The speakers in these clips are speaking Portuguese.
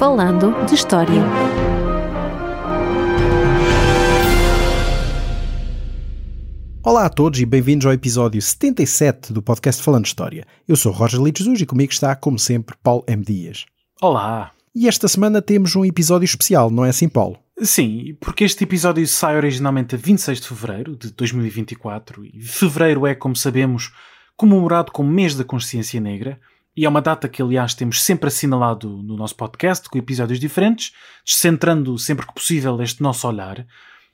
Falando de História. Olá a todos e bem-vindos ao episódio 77 do podcast Falando de História. Eu sou Roger Litos e comigo está, como sempre, Paulo M. Dias. Olá! E esta semana temos um episódio especial, não é assim, Paulo? Sim, porque este episódio sai originalmente a 26 de fevereiro de 2024 e fevereiro é, como sabemos, comemorado como mês da consciência negra e é uma data que, aliás, temos sempre assinalado no nosso podcast com episódios diferentes, descentrando sempre que possível este nosso olhar.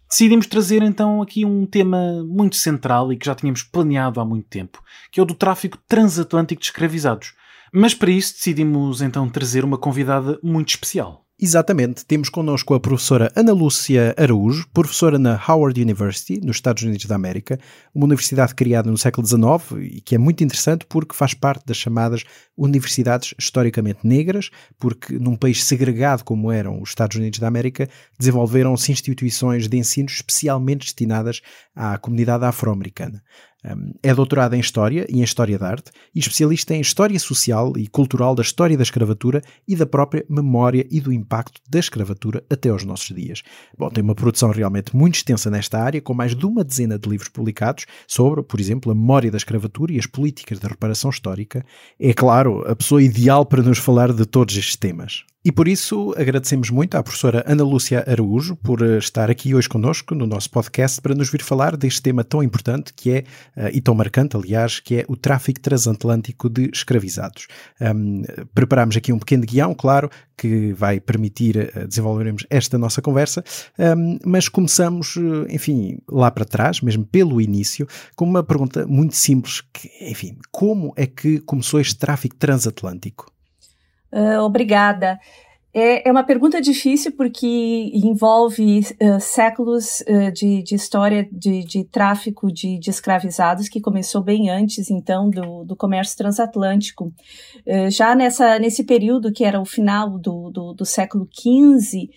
Decidimos trazer então aqui um tema muito central e que já tínhamos planeado há muito tempo, que é o do tráfico transatlântico de escravizados. Mas para isso decidimos então trazer uma convidada muito especial. Exatamente, temos connosco a professora Ana Lúcia Araújo, professora na Howard University, nos Estados Unidos da América, uma universidade criada no século XIX e que é muito interessante porque faz parte das chamadas universidades historicamente negras, porque num país segregado como eram os Estados Unidos da América, desenvolveram-se instituições de ensino especialmente destinadas à comunidade afro-americana. É doutorado em História e em História da Arte e especialista em História Social e Cultural da História da Escravatura e da própria memória e do impacto da escravatura até aos nossos dias. Bom, tem uma produção realmente muito extensa nesta área, com mais de uma dezena de livros publicados sobre, por exemplo, a memória da escravatura e as políticas da reparação histórica. É claro, a pessoa ideal para nos falar de todos estes temas. E por isso agradecemos muito à professora Ana Lúcia Araújo por eh, estar aqui hoje connosco no nosso podcast para nos vir falar deste tema tão importante que é, uh, e tão marcante, aliás, que é o tráfico transatlântico de escravizados. Um, preparámos aqui um pequeno guião, claro, que vai permitir uh, desenvolvermos esta nossa conversa, um, mas começamos, enfim, lá para trás, mesmo pelo início, com uma pergunta muito simples, que, enfim, como é que começou este tráfico transatlântico? Uh, obrigada. É, é, uma pergunta difícil porque envolve uh, séculos uh, de, de, história de, de tráfico de, de, escravizados que começou bem antes, então, do, do comércio transatlântico. Já nessa, nesse período, que era o final do, do, do século XV,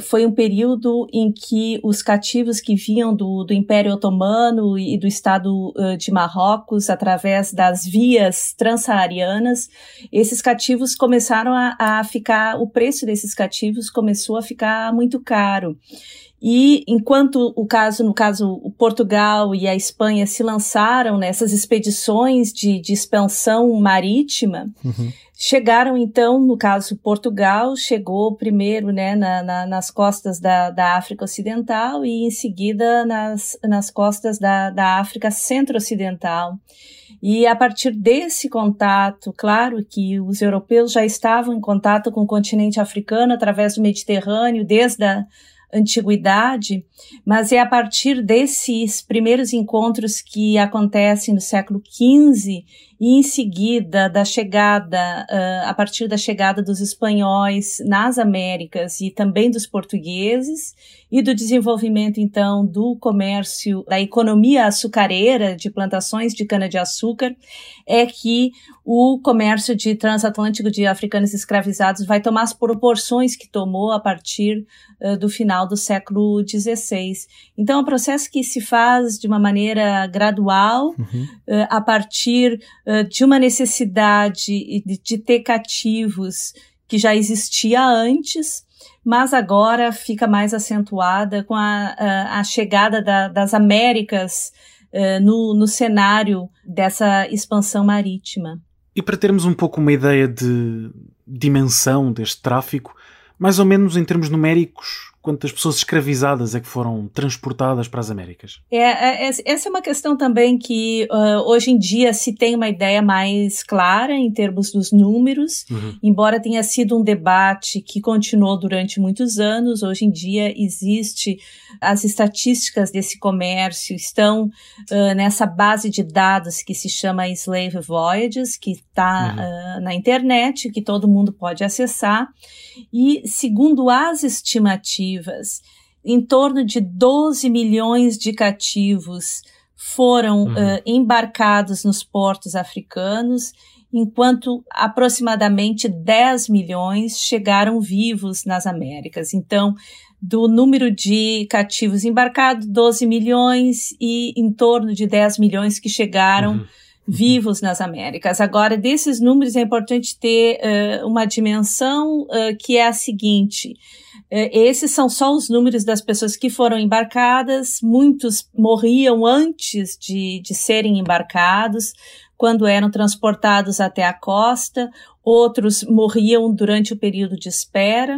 foi um período em que os cativos que vinham do, do Império Otomano e do Estado de Marrocos, através das vias transsaarianas, esses cativos começaram a, a ficar, o preço desses cativos começou a ficar muito caro. E enquanto o caso, no caso, o Portugal e a Espanha se lançaram nessas expedições de, de expansão marítima, uhum. Chegaram então, no caso, Portugal chegou primeiro né, na, na, nas costas da, da África Ocidental e em seguida nas, nas costas da, da África Centro-Ocidental. E a partir desse contato, claro que os europeus já estavam em contato com o continente africano através do Mediterrâneo desde a antiguidade, mas é a partir desses primeiros encontros que acontecem no século XV e em seguida da chegada, uh, a partir da chegada dos espanhóis nas Américas e também dos portugueses e do desenvolvimento então do comércio, da economia açucareira de plantações de cana-de-açúcar, é que o comércio de transatlântico de africanos escravizados vai tomar as proporções que tomou a partir uh, do final do século XVI. Então, é um processo que se faz de uma maneira gradual, uhum. uh, a partir de uma necessidade de, de ter cativos que já existia antes, mas agora fica mais acentuada com a, a, a chegada da, das Américas uh, no, no cenário dessa expansão marítima. E para termos um pouco uma ideia de dimensão deste tráfico, mais ou menos em termos numéricos, quantas pessoas escravizadas é que foram transportadas para as Américas? É, é, é essa é uma questão também que uh, hoje em dia se tem uma ideia mais clara em termos dos números, uhum. embora tenha sido um debate que continuou durante muitos anos. Hoje em dia existe as estatísticas desse comércio estão uh, nessa base de dados que se chama Slave Voyages, que está uhum. uh, na internet, que todo mundo pode acessar. E segundo as estimativas em torno de 12 milhões de cativos foram uhum. uh, embarcados nos portos africanos, enquanto aproximadamente 10 milhões chegaram vivos nas Américas. Então, do número de cativos embarcados, 12 milhões e em torno de 10 milhões que chegaram uhum. Vivos nas Américas. Agora, desses números é importante ter uh, uma dimensão uh, que é a seguinte: esses são só os números das pessoas que foram embarcadas, muitos morriam antes de, de serem embarcados, quando eram transportados até a costa, outros morriam durante o período de espera.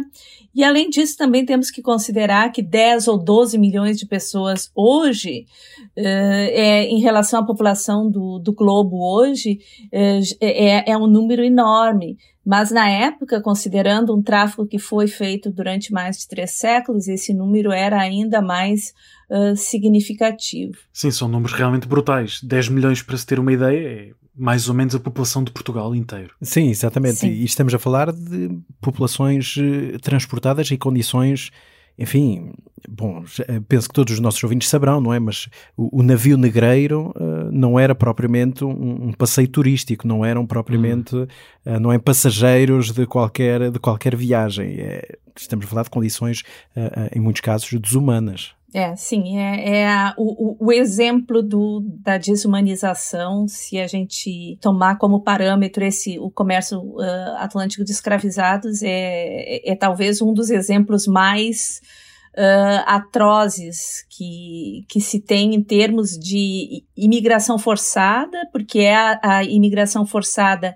E além disso, também temos que considerar que 10 ou 12 milhões de pessoas hoje, é, em relação à população do, do globo hoje, é, é um número enorme. Mas na época, considerando um tráfico que foi feito durante mais de três séculos, esse número era ainda mais uh, significativo. Sim, são números realmente brutais. 10 milhões, para se ter uma ideia, é mais ou menos a população de Portugal inteiro. Sim, exatamente. Sim. E estamos a falar de populações eh, transportadas em condições enfim, bom, penso que todos os nossos ouvintes saberão, não é? Mas o, o navio negreiro uh, não era propriamente um, um, passeio turístico, não eram propriamente, uh, não é passageiros de qualquer, de qualquer viagem. É, estamos a falar de condições, uh, em muitos casos, desumanas. É, sim, é, é a, o, o, exemplo do, da desumanização, se a gente tomar como parâmetro esse, o comércio uh, atlântico de escravizados, é, é, é, talvez um dos exemplos mais uh, atrozes que, que se tem em termos de imigração forçada, porque é a, a imigração forçada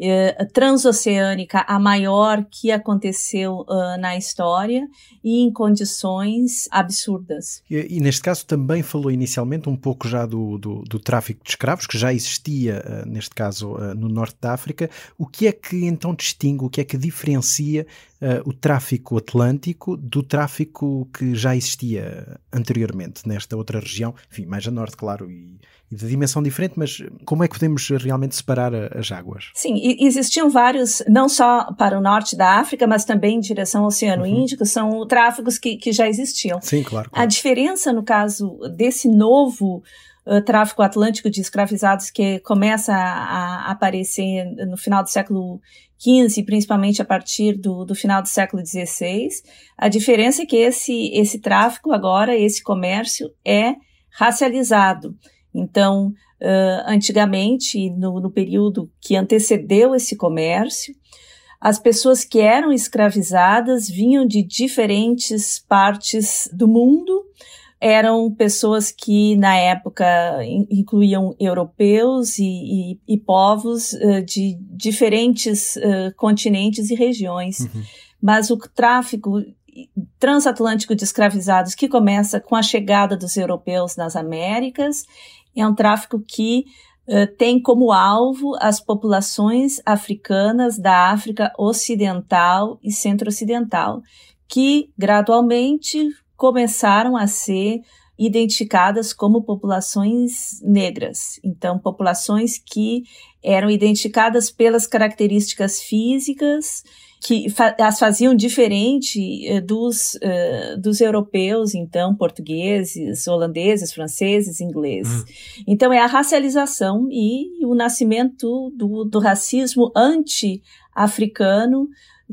eh, transoceânica a maior que aconteceu uh, na história e em condições absurdas. E, e, neste caso também falou inicialmente um pouco já do, do, do tráfico de escravos, que já existia, uh, neste caso, uh, no norte da África. O que é que então distingue, o que é que diferencia o tráfico atlântico do tráfico que já existia anteriormente nesta outra região, enfim, mais a norte, claro, e, e de dimensão diferente, mas como é que podemos realmente separar as águas? Sim, existiam vários, não só para o norte da África, mas também em direção ao Oceano uhum. Índico, são tráfegos que, que já existiam. Sim, claro, claro. A diferença, no caso desse novo uh, tráfico atlântico de escravizados que começa a, a aparecer no final do século XV, principalmente a partir do, do final do século XVI, a diferença é que esse, esse tráfico agora, esse comércio, é racializado. Então, uh, antigamente, no, no período que antecedeu esse comércio, as pessoas que eram escravizadas vinham de diferentes partes do mundo, eram pessoas que na época incluíam europeus e, e, e povos uh, de diferentes uh, continentes e regiões. Uhum. Mas o tráfico transatlântico de escravizados que começa com a chegada dos europeus nas Américas é um tráfico que uh, tem como alvo as populações africanas da África Ocidental e Centro-Ocidental, que gradualmente começaram a ser identificadas como populações negras. Então, populações que eram identificadas pelas características físicas que fa as faziam diferente eh, dos, uh, dos europeus, então, portugueses, holandeses, franceses, ingleses. Uhum. Então, é a racialização e o nascimento do, do racismo anti-africano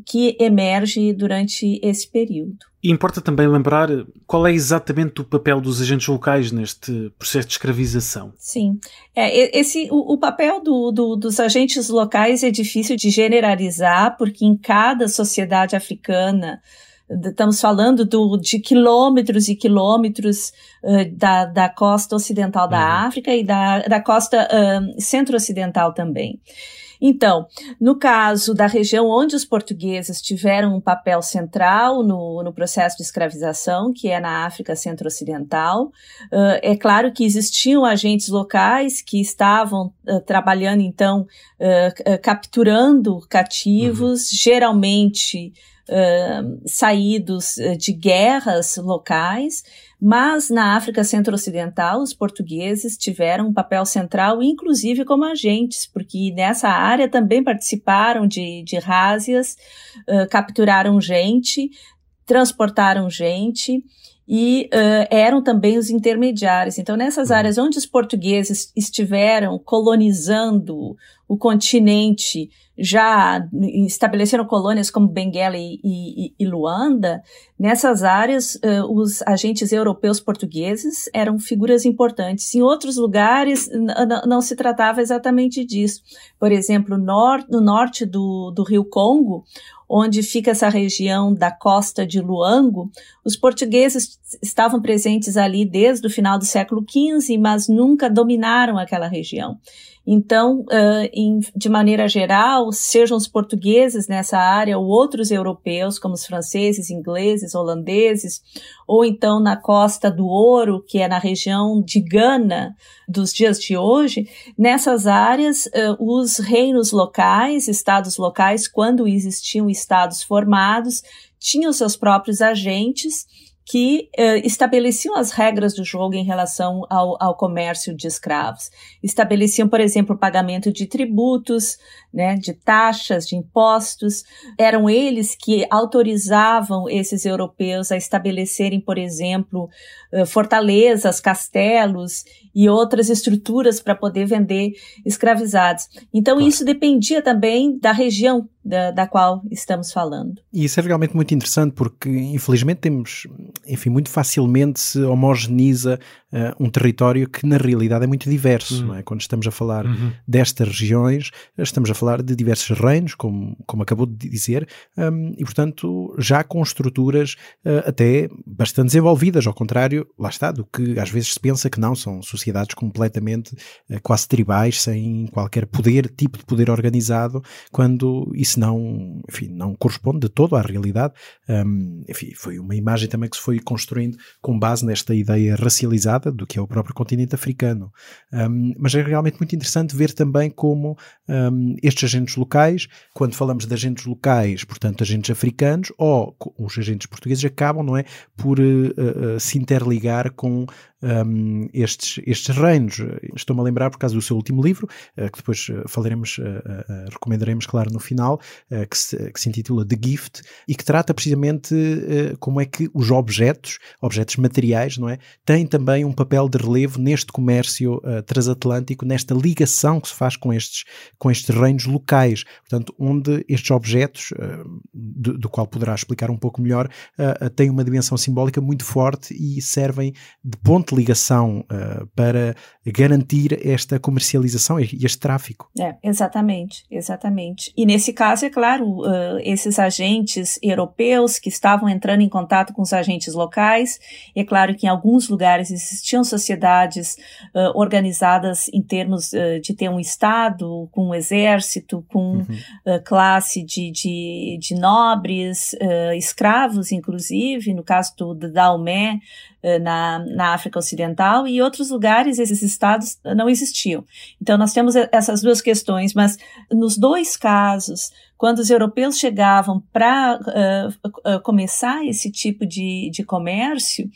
que emerge durante esse período. E importa também lembrar qual é exatamente o papel dos agentes locais neste processo de escravização. Sim, é, esse, o, o papel do, do, dos agentes locais é difícil de generalizar, porque em cada sociedade africana, estamos falando do, de quilômetros e quilômetros uh, da, da costa ocidental da uhum. África e da, da costa uh, centro-ocidental também. Então, no caso da região onde os portugueses tiveram um papel central no, no processo de escravização, que é na África Centro-Ocidental, uh, é claro que existiam agentes locais que estavam uh, trabalhando, então, uh, capturando cativos, uhum. geralmente saídos de guerras locais, mas na África Centro-Ocidental, os portugueses tiveram um papel central, inclusive como agentes, porque nessa área também participaram de, de rázias, uh, capturaram gente, transportaram gente e uh, eram também os intermediários. Então, nessas uhum. áreas onde os portugueses estiveram colonizando o continente já estabeleceram colônias como Benguela e, e, e Luanda, nessas áreas uh, os agentes europeus portugueses eram figuras importantes. Em outros lugares não se tratava exatamente disso. Por exemplo, nor no norte do, do Rio Congo, onde fica essa região da costa de Luango, os portugueses estavam presentes ali desde o final do século XV, mas nunca dominaram aquela região. Então, uh, em, de maneira geral, sejam os portugueses nessa área ou outros europeus, como os franceses, ingleses, holandeses, ou então na Costa do Ouro, que é na região de Gana dos dias de hoje, nessas áreas, uh, os reinos locais, estados locais, quando existiam estados formados, tinham seus próprios agentes que uh, estabeleciam as regras do jogo em relação ao, ao, comércio de escravos. Estabeleciam, por exemplo, o pagamento de tributos, né, de taxas, de impostos. Eram eles que autorizavam esses europeus a estabelecerem, por exemplo, uh, fortalezas, castelos e outras estruturas para poder vender escravizados. Então, claro. isso dependia também da região da, da, qual estamos falando. E isso é realmente muito interessante porque, infelizmente, temos, enfim, muito facilmente se homogeneiza uh, um território que, na realidade, é muito diverso. Uhum. É? Quando estamos a falar uhum. destas regiões, estamos a falar de diversos reinos, como, como acabou de dizer, um, e, portanto, já com estruturas uh, até bastante desenvolvidas, ao contrário, lá está, do que às vezes se pensa que não, são sociedades sociedades completamente uh, quase tribais, sem qualquer poder, tipo de poder organizado, quando isso não, enfim, não corresponde de todo à realidade. Um, enfim, foi uma imagem também que se foi construindo com base nesta ideia racializada do que é o próprio continente africano. Um, mas é realmente muito interessante ver também como um, estes agentes locais, quando falamos de agentes locais, portanto, agentes africanos, ou os agentes portugueses acabam, não é, por uh, uh, se interligar com um, estes, estes reinos. Estou-me a lembrar por causa do seu último livro, uh, que depois uh, falaremos, uh, recomendaremos, claro, no final, que se, que, se, intitula The Gift e que trata precisamente como é que os objetos, objetos materiais, não é, têm também um papel de relevo neste comércio transatlântico, nesta ligação que se faz com estes, com estes reinos locais. Portanto, onde estes objetos, do, do, qual poderá explicar um pouco melhor, têm uma dimensão simbólica muito forte e servem de ponto ligação uh, para garantir esta comercialização e este tráfico. É, exatamente, exatamente. E nesse caso, é claro, uh, esses agentes europeus que estavam entrando em contato com os agentes locais, é claro que em alguns lugares existiam sociedades uh, organizadas em termos de ter um Estado, com um exército, com uhum. classe de, de, de nobres, escravos, inclusive, no caso do, eh, na, na África Ocidental e outros lugares esses estados não existiam. Então nós temos essas duas questões, mas nos dois casos, quando os europeus chegavam para uh, uh, começar esse tipo de, de comércio,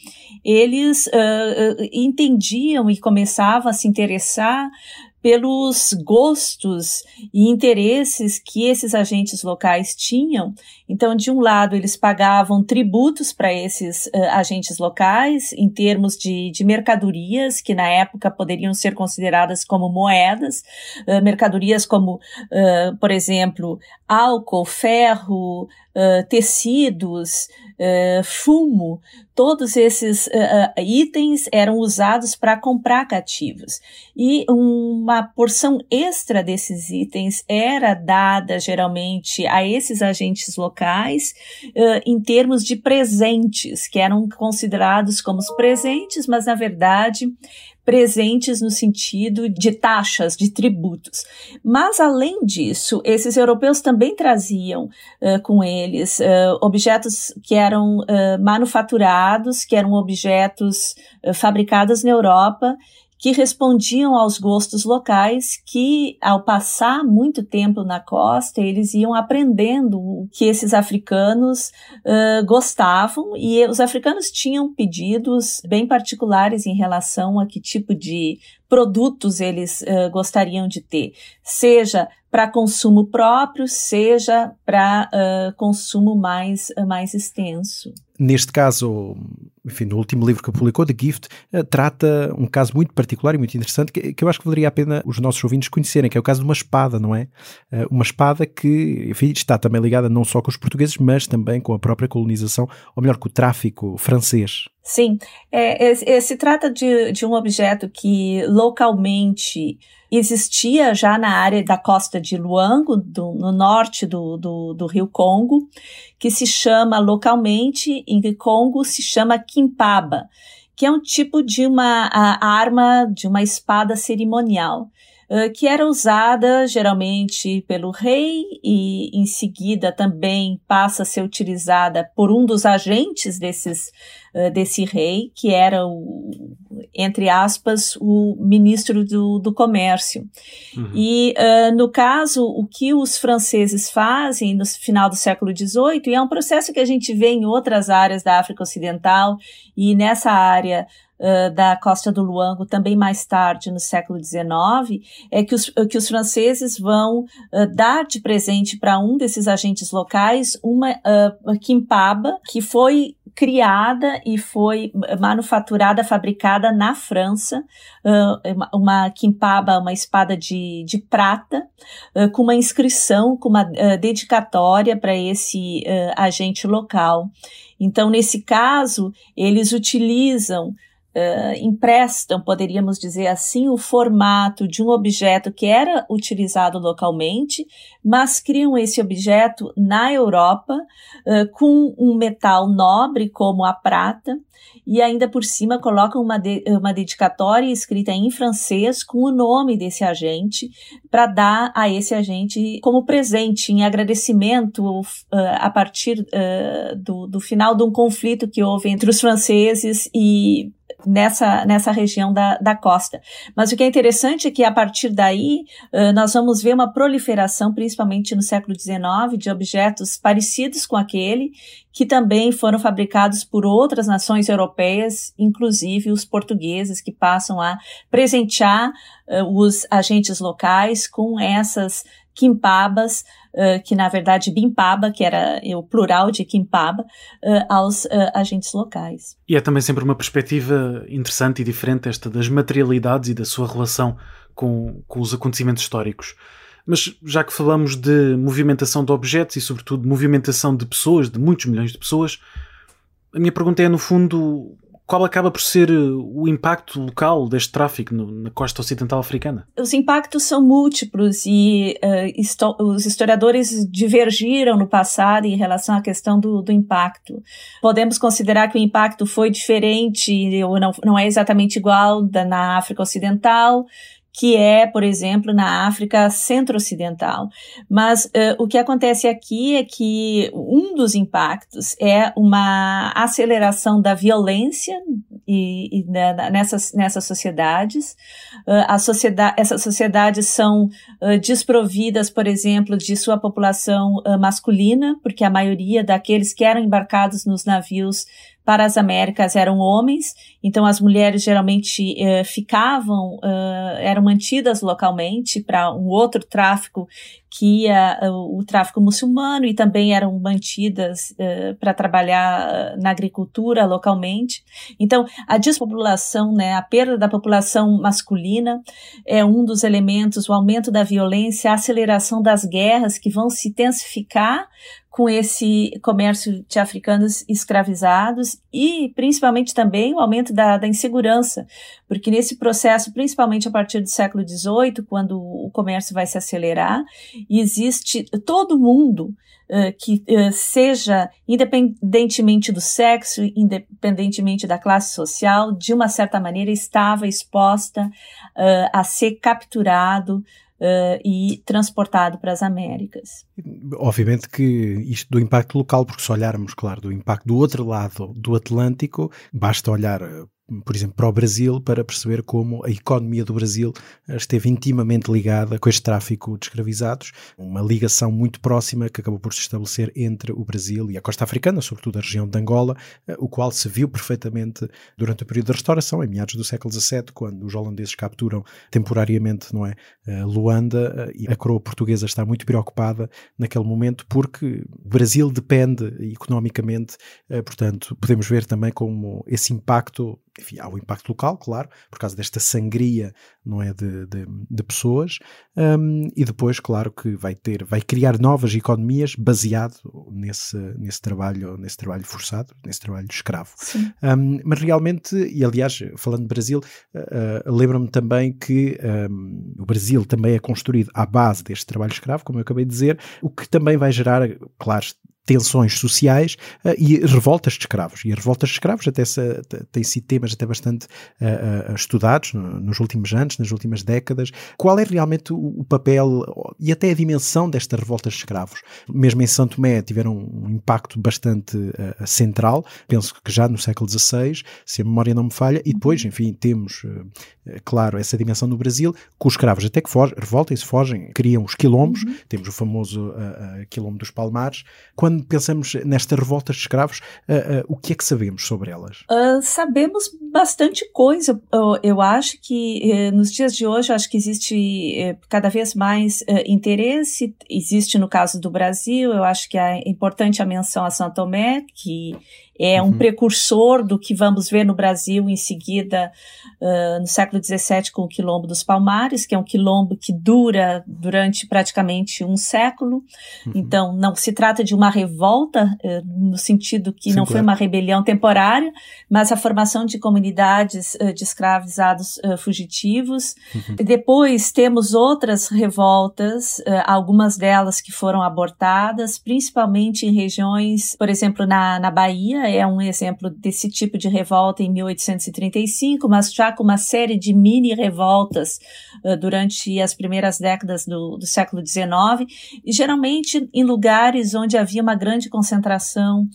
eles uh, entendiam e começavam a se interessar pelos gostos e interesses que esses agentes locais tinham. Então, de um lado, eles pagavam tributos para esses uh, agentes locais em termos de, de, mercadorias que na época poderiam ser consideradas como moedas, uh, mercadorias como, uh, por exemplo, álcool, ferro, tecidos, fumo, todos esses uh, itens eram usados para comprar cativos. E uma porção extra desses itens era dada geralmente a esses agentes locais uh, em termos de presentes, que eram considerados como presentes, mas na verdade presentes no sentido de taxas, de tributos. Mas, além disso, esses europeus também traziam uh, com eles uh, objetos que eram uh, manufaturados, que eram objetos fabricados na Europa que respondiam aos gostos locais, que ao passar muito tempo na costa, eles iam aprendendo o que esses africanos uh, gostavam, e os africanos tinham pedidos bem particulares em relação a que tipo de produtos eles uh, gostariam de ter, seja para consumo próprio, seja para uh, consumo mais, uh, mais extenso. Neste caso, enfim, no último livro que publicou, The Gift, trata um caso muito particular e muito interessante que, que, eu acho que valeria a pena os nossos ouvintes conhecerem, que é o caso de uma espada, não é? uma espada que, enfim, está também ligada não só com os portugueses, mas também com a própria colonização, ou melhor, com o tráfico francês. Sim, é, é, é, se trata de, de um objeto que localmente existia já na área da costa de Luango, do, no norte do, do, do, rio Congo, que se chama localmente, em Congo, se chama Kimpaba, que é um tipo de uma arma, de uma espada cerimonial que era usada geralmente pelo rei e em seguida também passa a ser utilizada por um dos agentes desses, uh, desse rei, que era o, entre aspas, o ministro do, do comércio. Uhum. E uh, no caso, o que os franceses fazem no final do século XVIII, e é um processo que a gente vê em outras áreas da África Ocidental e nessa área uh, da costa do Luango, também mais tarde, no século XIX, é que os, que os franceses vão uh, dar de presente para um desses agentes locais uma uh, quimpaba que foi criada e foi manufaturada, fabricada na França, uma quimpaba, uma espada de, de prata, com uma inscrição, com uma dedicatória para esse agente local. Então, nesse caso, eles utilizam Uh, emprestam, poderíamos dizer assim, o formato de um objeto que era utilizado localmente, mas criam esse objeto na Europa uh, com um metal nobre como a prata e ainda por cima colocam uma, de, uma dedicatória escrita em francês com o nome desse agente para dar a esse agente como presente, em agradecimento uh, a partir do, do final de um conflito que houve entre os franceses e nessa, nessa região da, da costa. Mas o que é interessante é que a partir daí nós vamos ver uma proliferação, principalmente no século XIX, de objetos parecidos com aquele, que também foram fabricados por outras nações europeias, inclusive os portugueses, que passam a presentear os agentes locais com essas quimpabas, uh, que na verdade bimpaba, que era o plural de quimpaba, uh, aos uh, agentes locais. E é também sempre uma perspectiva interessante e diferente esta das materialidades e da sua relação com, com os acontecimentos históricos. Mas já que falamos de movimentação de objetos e, sobretudo, movimentação de pessoas, de muitos milhões de pessoas, a minha pergunta é, no fundo, qual acaba por ser eh, o impacto local deste tráfico no, na costa ocidental africana? Os impactos são múltiplos e uh, os historiadores divergiram no passado em relação à questão do, do, impacto. Podemos considerar que o impacto foi diferente ou não, não é exatamente igual da, na África Ocidental, que é, por exemplo, na África centro-ocidental. Mas uh, o que acontece aqui é que um dos impactos é uma aceleração da violência e, e né, nessas, nessas sociedades. Uh, a sociedade, essas sociedades são uh, desprovidas, por exemplo, de sua população masculina, porque a maioria daqueles que eram embarcados nos navios para as Américas eram homens, então as mulheres geralmente uh, ficavam, eram mantidas localmente para um outro tráfico que ia uh, o tráfico muçulmano e também eram mantidas para trabalhar na agricultura localmente. Então a despopulação, né, a perda da população masculina é um dos elementos, o aumento da violência, a aceleração das guerras que vão se intensificar com esse comércio de africanos escravizados e principalmente também o aumento da, da, insegurança, porque nesse processo, principalmente a partir do século XVIII, quando o comércio vai se acelerar, existe todo mundo uh, que uh, seja, independentemente do sexo, independentemente da classe social, de uma certa maneira estava exposta uh, a ser capturado, uh, e transportado para as Américas. Obviamente que isto do impacto local, porque se olharmos, claro, do impacto do outro lado do Atlântico, basta olhar por exemplo, para o Brasil, para perceber como a economia do Brasil esteve intimamente ligada com este tráfico de escravizados, uma ligação muito próxima que acabou por se estabelecer entre o Brasil e a costa africana, sobretudo a região de Angola, o qual se viu perfeitamente durante o período da restauração, em meados do século XVII, quando os holandeses capturam temporariamente não é, Luanda e a coroa portuguesa está muito preocupada naquele momento porque o Brasil depende economicamente, portanto, podemos ver também como esse impacto enfim, há o impacto local, claro, por causa desta sangria, não é, de, de, de pessoas, um, e depois, claro, que vai ter, vai criar novas economias baseado nesse, nesse trabalho, nesse trabalho forçado, nesse trabalho escravo. Um, mas realmente, e aliás, falando de Brasil, uh, lembro-me também que um, o Brasil também é construído à base deste trabalho escravo, como eu acabei de dizer, o que também vai gerar, claro, tensões sociais uh, e revoltas de escravos. E as revoltas de escravos até se, têm sido temas até bastante uh, uh, estudados no, nos últimos anos, nas últimas décadas. Qual é realmente o, o, papel e até a dimensão destas revoltas de escravos? Mesmo em Santo Tomé tiveram um impacto bastante central, penso que já no século XVI, se a memória não me falha, e depois, enfim, temos, claro, essa dimensão no Brasil, com os escravos até que revoltam-se, fogem, criam os quilombos, uhum. temos o famoso quilombo dos Palmares. Quando quando pensamos nestas revoltas de escravos, uh, uh, o que é que sabemos sobre elas? Uh, sabemos bastante coisa. Eu, eu acho que eh, nos dias de hoje, acho que existe cada vez mais interesse. Existe no caso do Brasil. Eu acho que é importante a menção a São Tomé, que é um uhum. precursor do que vamos ver no Brasil em seguida, uh, no século XVII, com o Quilombo dos Palmares, que é um quilombo que dura durante praticamente um século. Uhum. Então, não se trata de uma revolta, uh, no sentido que Sim, não claro. foi uma rebelião temporária, mas a formação de comunidades uh, de escravizados fugitivos. Uhum. Depois temos outras revoltas, algumas delas que foram abortadas, principalmente em regiões, por exemplo, na, na Bahia, é um exemplo desse tipo de revolta em 1835, mas já com uma série de mini revoltas uh, durante as primeiras décadas do, do século XIX, e geralmente em lugares onde havia uma grande concentração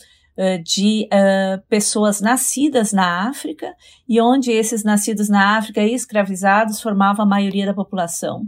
de uh, pessoas nascidas na África e onde esses nascidos na África escravizados formavam a maioria da população.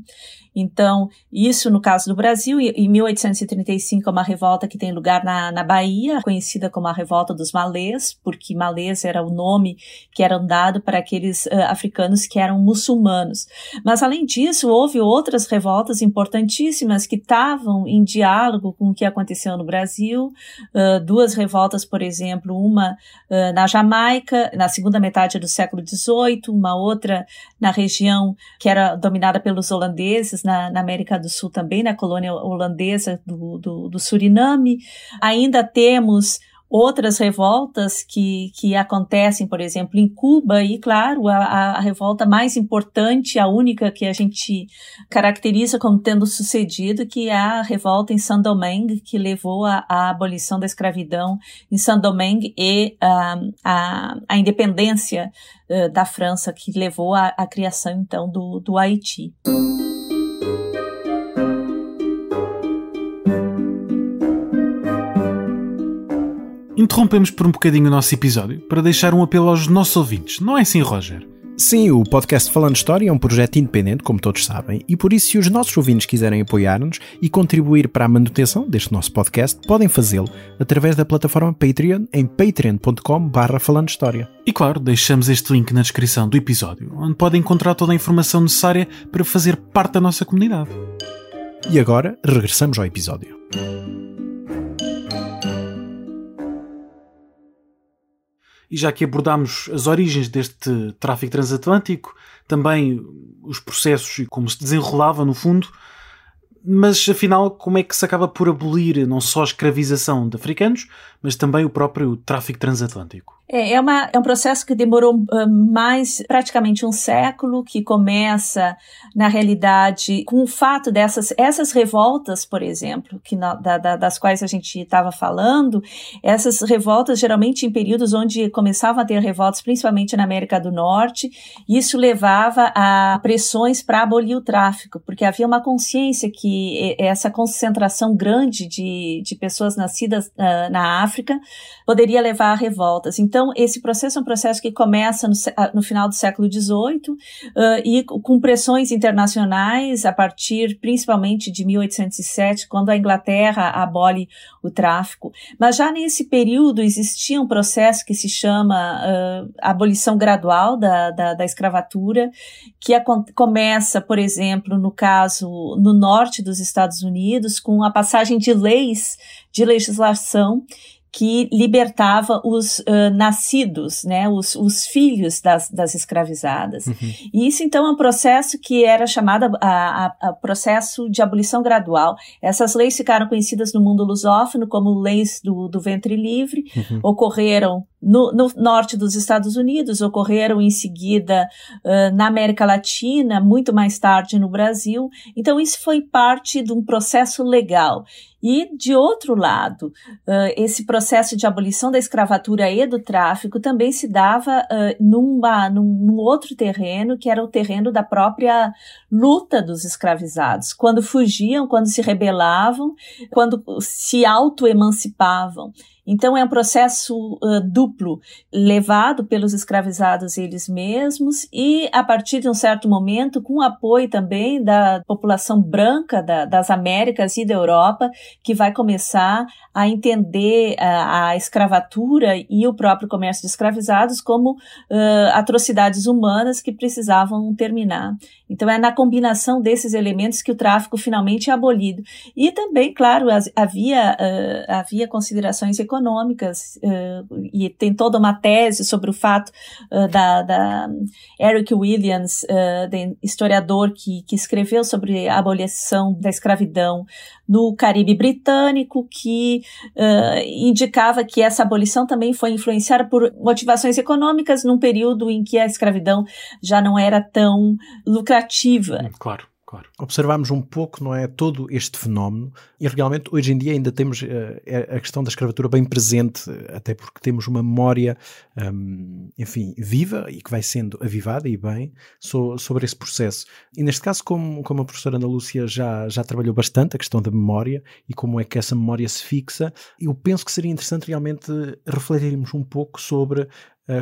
Então, isso no caso do Brasil, em 1835 é uma revolta que tem lugar na, na Bahia, conhecida como a Revolta dos Malês, porque Malês era o nome que era dado para aqueles uh, africanos que eram muçulmanos. Mas, além disso, houve outras revoltas importantíssimas que estavam em diálogo com o que aconteceu no Brasil. Uh, duas revoltas, por exemplo, uma uh, na Jamaica, na segunda metade do século XVIII, uma outra na região que era dominada pelos holandeses, na, na, América do Sul também, na colônia holandesa do, do, do Suriname. Ainda temos outras revoltas que, que acontecem, por exemplo, em Cuba, e claro, a, a, revolta mais importante, a única que a gente caracteriza como tendo sucedido, que é a revolta em Saint-Domingue, que levou à abolição da escravidão em Saint-Domingue e a independência uh, da França, que levou à criação, então, do, do Haiti. Interrompemos por um bocadinho o nosso episódio para deixar um apelo aos nossos ouvintes, não é assim, Roger? Sim, o podcast Falando História é um projeto independente, como todos sabem, e por isso, se os nossos ouvintes quiserem apoiar-nos e contribuir para a manutenção deste nosso podcast, podem fazê-lo através da plataforma Patreon em patreon.com.br Falando História. E claro, deixamos este link na descrição do episódio, onde podem encontrar toda a informação necessária para fazer parte da nossa comunidade. E agora, regressamos ao episódio. E já que abordámos as origens deste tráfico transatlântico, também os processos e como se desenrolava no fundo, mas afinal, como é que se acaba por abolir não só a escravização de africanos, mas também o próprio tráfico transatlântico? É, é, uma, é um processo que demorou mais praticamente um século, que começa, na realidade, com o fato dessas essas revoltas, por exemplo, que na, da, da, das quais a gente estava falando, essas revoltas geralmente em períodos onde começavam a ter revoltas, principalmente na América do Norte, isso levava a pressões para abolir o tráfico, porque havia uma consciência que essa concentração grande de, de pessoas nascidas uh, na África poderia levar a revoltas. Então, esse processo é um processo que começa no, no final do século XVIII uh, e com pressões internacionais a partir principalmente de 1807, quando a Inglaterra abole o tráfico. Mas já nesse período existia um processo que se chama uh, abolição gradual da, da, da escravatura, que a, começa, por exemplo, no caso no norte dos Estados Unidos, com a passagem de leis de legislação que libertava os uh, nascidos, né, os, os filhos das, das escravizadas. Uhum. E isso, então, é um processo que era chamado a, a, a, processo de abolição gradual. Essas leis ficaram conhecidas no mundo lusófono como leis do, do ventre livre, uhum. ocorreram no, no, norte dos Estados Unidos, ocorreram em seguida uh, na América Latina, muito mais tarde no Brasil. Então, isso foi parte de um processo legal. E, de outro lado, uh, esse processo de abolição da escravatura e do tráfico também se dava uh, numa, num, num, outro terreno, que era o terreno da própria luta dos escravizados, quando fugiam, quando se rebelavam, quando se auto-emancipavam. Então é um processo uh, duplo, levado pelos escravizados eles mesmos e a partir de um certo momento com apoio também da população branca da, das Américas e da Europa, que vai começar a entender a, a escravatura e o próprio comércio de escravizados como uh, atrocidades humanas que precisavam terminar. Então é na combinação desses elementos que o tráfico finalmente é abolido. E também, claro, havia, uh, havia considerações econômicas econômicas, uh, e tem toda uma tese sobre o fato uh, da, da, Eric Williams, uh, historiador que, que escreveu sobre a abolição da escravidão no Caribe britânico, que indicava que essa abolição também foi influenciada por motivações econômicas num período em que a escravidão já não era tão lucrativa. Claro. Claro. Observamos um pouco, não é, todo este fenómeno e realmente hoje em dia ainda temos uh, a questão da escravatura bem presente, até porque temos uma memória, um, enfim, viva e que vai sendo avivada e bem so, sobre esse processo. E neste caso, como, como a professora Ana Lúcia já, já trabalhou bastante a questão da memória e como é que essa memória se fixa, eu penso que seria interessante realmente refletirmos um pouco sobre eh,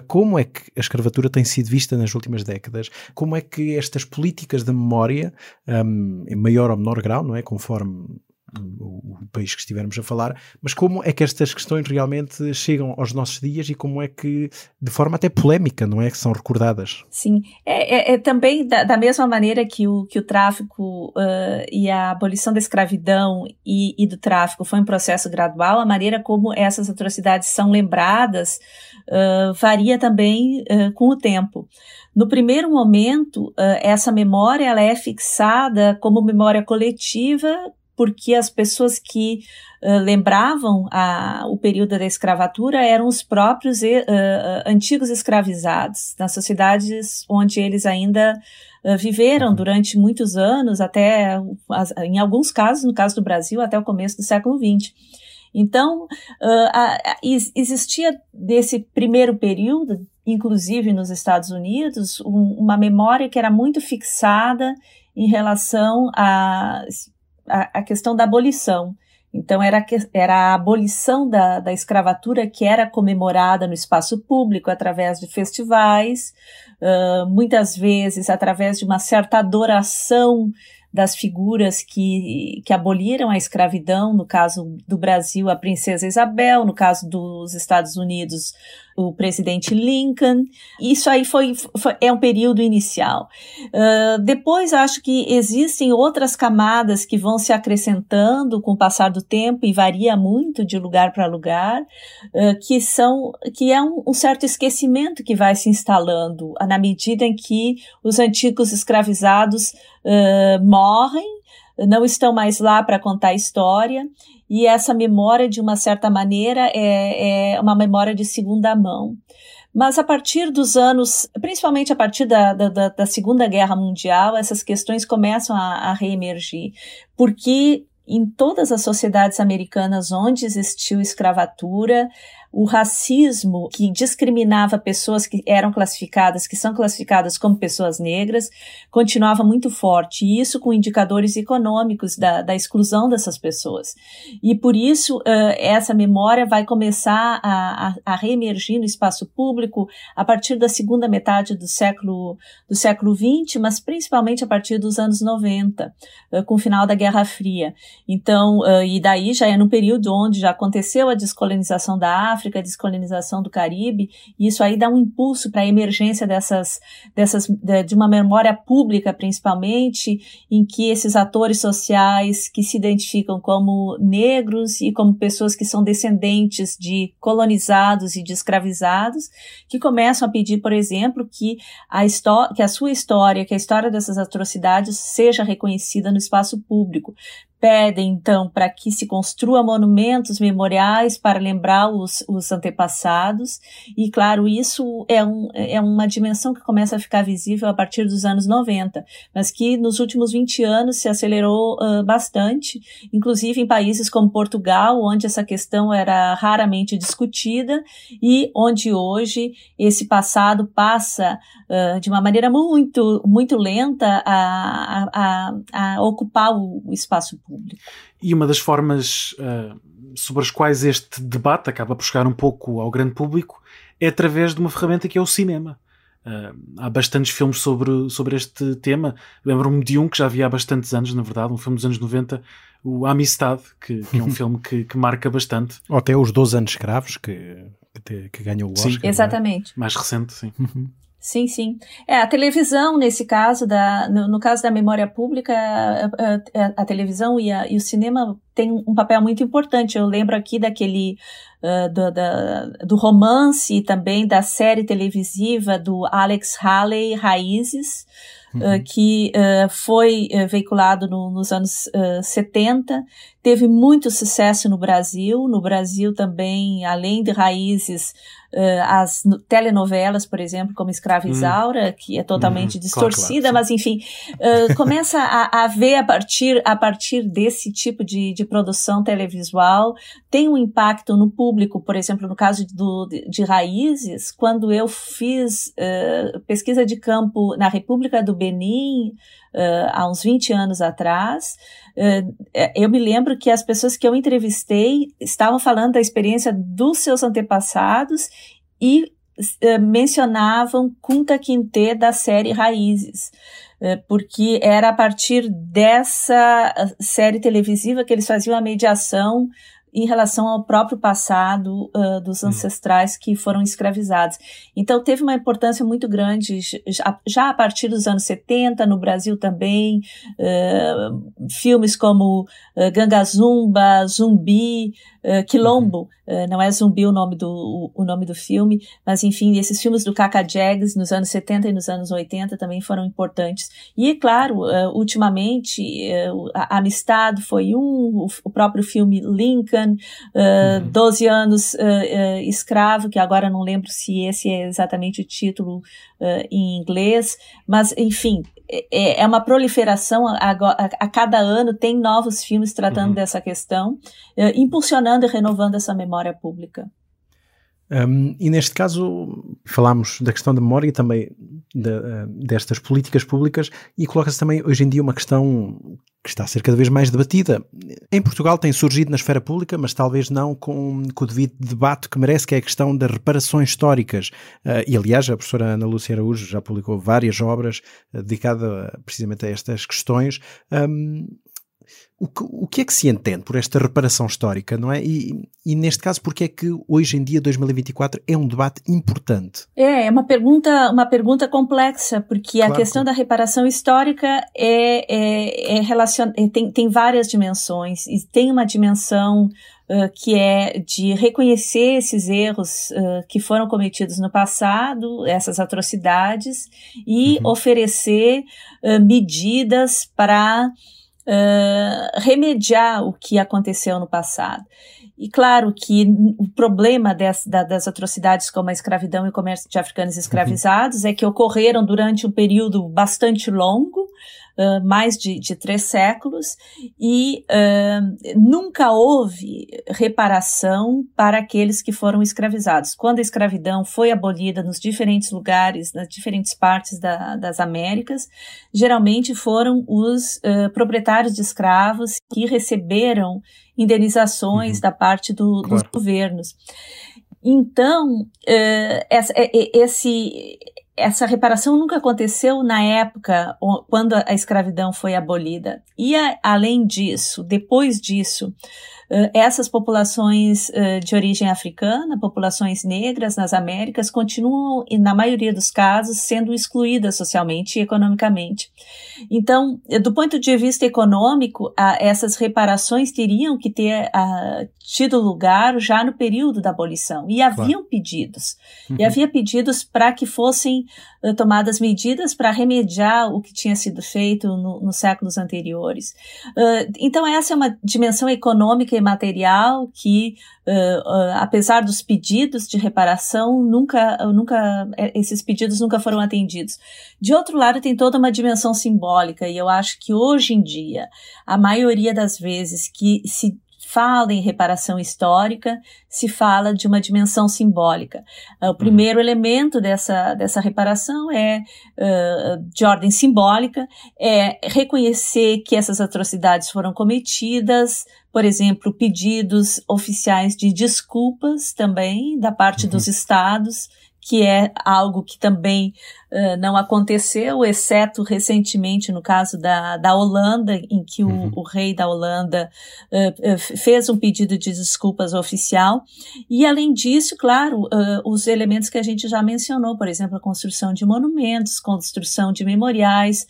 como é que a escravatura tem sido vista nas últimas décadas? Como é que estas políticas de memória, um, em maior ou menor grau, não é? Conforme o, país que estivermos a falar, mas como é que estas questões realmente chegam aos nossos dias e como é que, de forma até polémica, não é? Que são recordadas. Sim, é, é, é também da, da, mesma maneira que o, que o tráfico uh, e a abolição da escravidão e, e, do tráfico foi um processo gradual, a maneira como essas atrocidades são lembradas uh, varia também uh, com o tempo. No primeiro momento, essa memória ela é fixada como memória coletiva porque as pessoas que uh, lembravam a, o período da escravatura eram os próprios uh, antigos escravizados, nas sociedades onde eles ainda uh, viveram uhum. durante muitos anos, até, em alguns casos, no caso do Brasil, até o começo do século XX. Então, existia desse primeiro período, inclusive nos Estados Unidos, um, uma memória que era muito fixada em relação a a, a questão da abolição. Então, era, era a abolição da, da escravatura que era comemorada no espaço público através de festivais, uh, muitas vezes através de uma certa adoração das figuras que, que aboliram a escravidão, no caso do Brasil, a princesa Isabel, no caso dos Estados Unidos, o presidente Lincoln. Isso aí foi, foi é um período inicial. Uh, depois acho que existem outras camadas que vão se acrescentando com o passar do tempo e varia muito de lugar para lugar, uh, que são que é um, um, certo esquecimento que vai se instalando na medida em que os antigos escravizados uh, morrem não estão mais lá para contar a história e essa memória, de uma certa maneira, é, é uma memória de segunda mão. Mas a partir dos anos, principalmente a partir da, da, da Segunda Guerra Mundial, essas questões começam a, a reemergir, porque em todas as sociedades americanas onde existiu escravatura, o racismo que discriminava pessoas que eram classificadas, que são classificadas como pessoas negras, continuava muito forte, e isso com indicadores econômicos da, da exclusão dessas pessoas. E por isso, uh, essa memória vai começar a, a, a reemergir no espaço público a partir da segunda metade do século, do século XX, mas principalmente a partir dos anos 90, uh, com o final da Guerra Fria. Então, uh, e daí já é no período onde já aconteceu a descolonização da África, a descolonização do Caribe, e isso aí dá um impulso para a emergência dessas, dessas, de uma memória pública, principalmente, em que esses atores sociais que se identificam como negros e como pessoas que são descendentes de colonizados e de escravizados, que começam a pedir, por exemplo, que a, que a sua história, que a história dessas atrocidades seja reconhecida no espaço público pedem, então, para que se construa monumentos memoriais para lembrar os, os antepassados. E, claro, isso é, um, é uma dimensão que começa a ficar visível a partir dos anos 90, mas que nos últimos 20 anos se acelerou uh, bastante, inclusive em países como Portugal, onde essa questão era raramente discutida e onde hoje esse passado passa uh, de uma maneira muito, muito lenta a, a, a, ocupar o espaço público público. E uma das formas uh, sobre as quais este debate acaba por chegar um pouco ao grande público é através de uma ferramenta que é o cinema. Uh, há bastantes filmes sobre, sobre este tema. Lembro-me de um que já havia há bastantes anos, na verdade, um filme dos anos 90, o Amistad, que, que é um filme que, que, marca bastante. Ou até os 12 anos escravos, que, que, que ganhou o Oscar. Sim, é? exatamente. É? Mais recente, sim. Uhum. Sim, sim. É, a televisão, nesse caso, da, no, no caso da memória pública, a, a, a televisão e, a, e, o cinema têm um papel muito importante. Eu lembro aqui daquele, uh, do, da, do romance e também da série televisiva do Alex Haley, Raízes, uhum. uh, que uh, foi veiculado no, nos anos 70, teve muito sucesso no Brasil. No Brasil também, além de Raízes, as telenovelas, por exemplo, como Escrava Isaura, hum. que é totalmente uhum. distorcida, claro, claro, mas enfim, começa a, a, ver a partir, a partir desse tipo de, de produção televisual, tem um impacto no público, por exemplo, no caso do, de, de Raízes, quando eu fiz uh, pesquisa de campo na República do Benin, Uh, há uns 20 anos atrás, uh, eu me lembro que as pessoas que eu entrevistei estavam falando da experiência dos seus antepassados e mencionavam Kunta Quinte da série Raízes porque era a partir dessa série televisiva que eles faziam a mediação em relação ao próprio passado uh, dos ancestrais que foram escravizados. Então, teve uma importância muito grande já, já a partir dos anos 70, no Brasil também, uh, filmes como uh, Gangazumba, Zumbi, uh, Quilombo, uh, não é Zumbi o nome, do, o, o, nome do filme, mas enfim, esses filmes do Kaka Jags nos anos 70 e nos anos 80 também foram importantes. E, claro, uh, ultimamente, a Amistad foi um, o, o, próprio filme Lincoln, uhum. 12 anos escravo, que agora não lembro se esse é exatamente o título em inglês, mas, enfim, é, é uma proliferação, a, a, a, cada ano tem novos filmes tratando uhum. dessa questão, uh, impulsionando e renovando essa memória pública. Um, e neste caso falámos da questão da memória e também de, uh, destas políticas públicas e coloca-se também hoje em dia uma questão que está a ser cada vez mais debatida. Em Portugal tem surgido na esfera pública, mas talvez não com, com o devido debate que merece, que é a questão das reparações históricas. Uh, e aliás, a professora Ana Lúcia Araújo já publicou várias obras uh, dedicadas precisamente a estas questões. Um, o que, o que, é que se entende por esta reparação histórica, não é? E, e, neste caso, porque é que hoje em dia, 2024, é um debate importante? É, é uma pergunta, uma pergunta complexa, porque claro, a questão claro. da reparação histórica é, é, é relacion... É, tem, tem várias dimensões, e tem uma dimensão Uh, que é de reconhecer esses erros uh, que foram cometidos no passado, essas atrocidades, e uhum. oferecer uh, medidas para uh, remediar o que aconteceu no passado. E claro que o problema das, das atrocidades como a escravidão e o comércio de africanos escravizados uhum. é que ocorreram durante um período bastante longo, uh, mais de, de, três séculos e uh, nunca houve reparação para aqueles que foram escravizados. Quando a escravidão foi abolida nos diferentes lugares, nas diferentes partes da, das Américas, geralmente foram os uh, proprietários de escravos que receberam indenizações uhum. da parte do, claro. dos governos. Então, esse, essa reparação nunca aconteceu na época quando a escravidão foi abolida. E, além disso, depois disso, essas populações de origem africana, populações negras nas Américas, continuam, na maioria dos casos, sendo excluídas socialmente e economicamente. Então, do ponto de vista econômico, essas reparações teriam que ter tido lugar já no período da abolição. E haviam claro. pedidos. Uhum. E havia pedidos para que fossem tomadas medidas para remediar o que tinha sido feito no, nos séculos anteriores. então, essa é uma dimensão econômica e material que, uh, uh, apesar dos pedidos de reparação, nunca, nunca, esses pedidos nunca foram atendidos. De outro lado, tem toda uma dimensão simbólica, e eu acho que hoje em dia, a maioria das vezes que se fala em reparação histórica, se fala de uma dimensão simbólica. Uh, o uhum. primeiro uhum. elemento dessa, dessa reparação é uh, de ordem simbólica, é reconhecer que essas atrocidades foram cometidas, por exemplo, pedidos oficiais de desculpas também da parte uhum. dos estados, que é algo que também uh, não aconteceu, exceto recentemente no caso da, da Holanda, em que o, uhum. o rei da Holanda uh, fez um pedido de desculpas oficial. E, além disso, claro, os elementos que a gente já mencionou, por exemplo, a construção de monumentos, construção de memoriais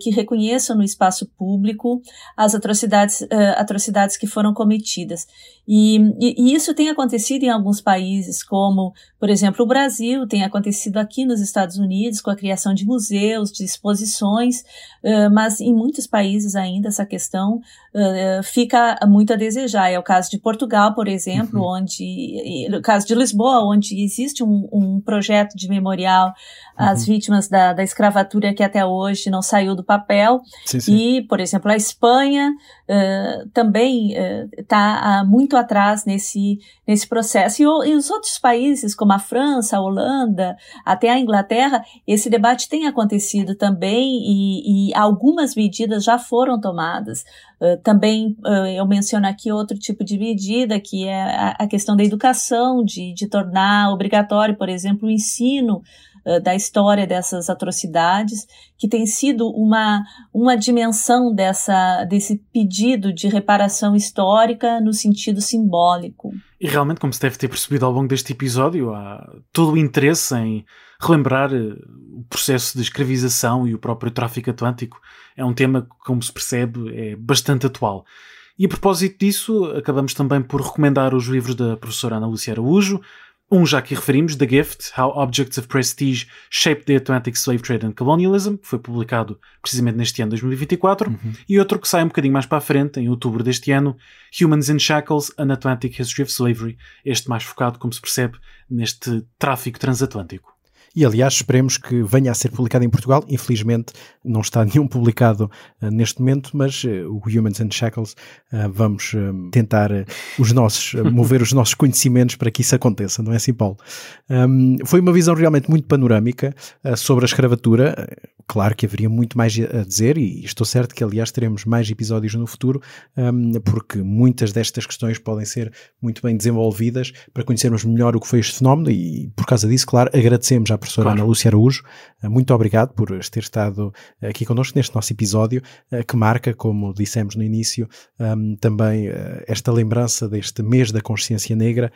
que reconheçam no espaço público as atrocidades, atrocidades que foram cometidas. E, e, e isso tem acontecido em alguns países, como, por exemplo, o Brasil, tem acontecido aqui nos Estados Unidos com a criação de museus, de exposições, uh, mas em muitos países ainda essa questão uh, fica muito a desejar. É o caso de Portugal, por exemplo, uhum. onde, no caso de Lisboa, onde existe um, um projeto de memorial às uhum. vítimas da, da escravatura que até hoje não saiu do papel. Sim, sim. E, por exemplo, a Espanha uh, também está muito atrás nesse, nesse processo. E, e, os outros países, como a França, a Holanda, até a Inglaterra, esse debate tem acontecido também e, e algumas medidas já foram tomadas. Uh, também uh, eu menciono aqui outro tipo de medida, que é a, a questão da educação, de, de tornar obrigatório, por exemplo, o ensino da história dessas atrocidades, que tem sido uma, uma dimensão dessa, desse pedido de reparação histórica no sentido simbólico. E realmente, como se deve ter percebido ao longo deste episódio, há todo o interesse em relembrar eh, o processo de escravização e o próprio tráfico atlântico. É um tema que, como se percebe, é bastante atual. E a propósito disso, acabamos também por recomendar os livros da professora Ana Lúcia Araújo, um já que referimos, The Gift, How Objects of Prestige Shaped the Atlantic Slave Trade and Colonialism, que foi publicado precisamente neste ano 2024, uhum. e outro que sai um bocadinho mais para a frente, em outubro deste ano, Humans in Shackles, An Atlantic History of Slavery, este mais focado, como se percebe, neste tráfico transatlântico. E aliás, esperemos que venha a ser publicado em Portugal. Infelizmente, não está nenhum publicado uh, neste momento, mas uh, o Humans and Shackles uh, vamos tentar os nossos, mover os nossos conhecimentos para que isso aconteça, não é assim, Paulo? Um, foi uma visão realmente muito panorâmica sobre a escravatura. Claro que haveria muito mais a dizer, e estou certo que, aliás, teremos mais episódios no futuro, um, porque muitas destas questões podem ser muito bem desenvolvidas para conhecermos melhor o que foi este fenómeno, e por causa disso, claro, agradecemos à professora claro. Ana Lúcia Araújo. Eh, muito obrigado por ter estado aqui connosco neste nosso episódio, eh, que marca, como dissemos no início, ehm, também esta lembrança deste mês da consciência negra,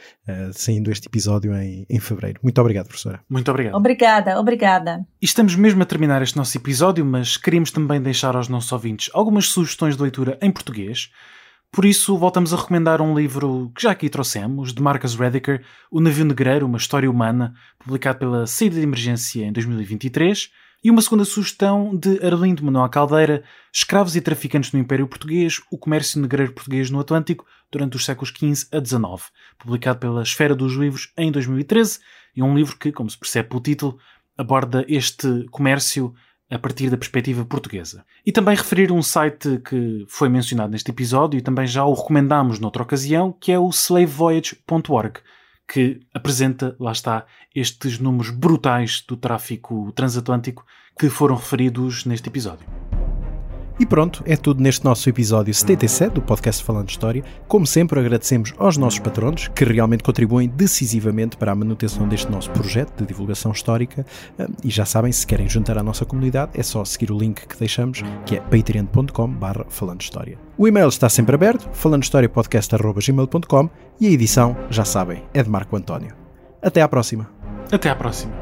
saindo este episódio em, em fevereiro. Muito obrigado, professora. Muito obrigado. Obrigada, obrigada. E estamos mesmo a terminar este nosso episódio, mas queríamos também deixar aos nossos ouvintes algumas sugestões de leitura em português. Por isso, voltamos a recomendar um livro que já aqui trouxemos, de Marcus Rediker, O Navio Negreiro, uma história humana, publicado pela Saída de Emergência em 2023, e uma segunda sugestão de Arlindo Manuel Caldeira, Escravos e Traficantes no Império Português, o comércio negreiro português no Atlântico durante os séculos XV a XIX, publicado pela Esfera dos Livros em 2013, e um livro que, como se percebe pelo título, aborda este comércio a partir da perspectiva portuguesa. E também referir um site que foi mencionado neste episódio e também já o recomendámos noutra ocasião, que é o slavevoyage.org, que apresenta, lá está, estes números brutais do tráfico transatlântico que foram referidos neste episódio. E pronto, é tudo neste nosso episódio 77 do podcast Falando História. Como sempre, agradecemos aos nossos patronos, que realmente contribuem decisivamente para a manutenção deste nosso projeto de divulgação histórica. Ah, e já sabem, se querem juntar à nossa comunidade, é só seguir o link que deixamos, que é patreon.com barra Falando História. O e-mail está sempre aberto, falandohistoriapodcast.gmail.com e a edição, já sabem, é de Marco António. Até à próxima. Até à próxima.